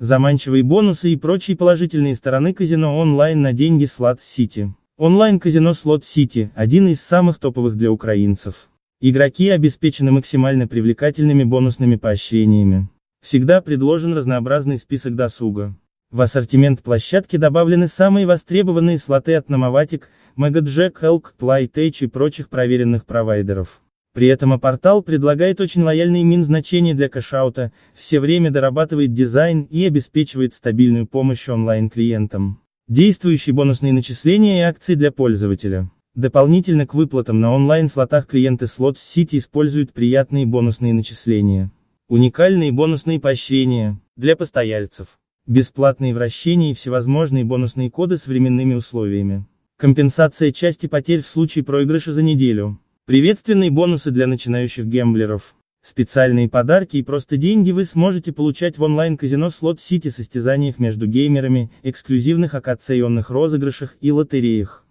Заманчивые бонусы и прочие положительные стороны казино онлайн на деньги Slot City. Онлайн-казино Slot City – один из самых топовых для украинцев. Игроки обеспечены максимально привлекательными бонусными поощрениями. Всегда предложен разнообразный список досуга. В ассортимент площадки добавлены самые востребованные слоты от Nomovatic, Megajack, Elk, Playtech и прочих проверенных провайдеров. При этом портал предлагает очень лояльные мин-значения для кэшаута, все время дорабатывает дизайн и обеспечивает стабильную помощь онлайн-клиентам. Действующие бонусные начисления и акции для пользователя. Дополнительно к выплатам на онлайн-слотах клиенты Slot City используют приятные бонусные начисления. Уникальные бонусные поощрения для постояльцев. Бесплатные вращения и всевозможные бонусные коды с временными условиями. Компенсация части потерь в случае проигрыша за неделю. Приветственные бонусы для начинающих гемблеров. Специальные подарки и просто деньги вы сможете получать в онлайн-казино Slot City состязаниях между геймерами, эксклюзивных акционных розыгрышах и лотереях.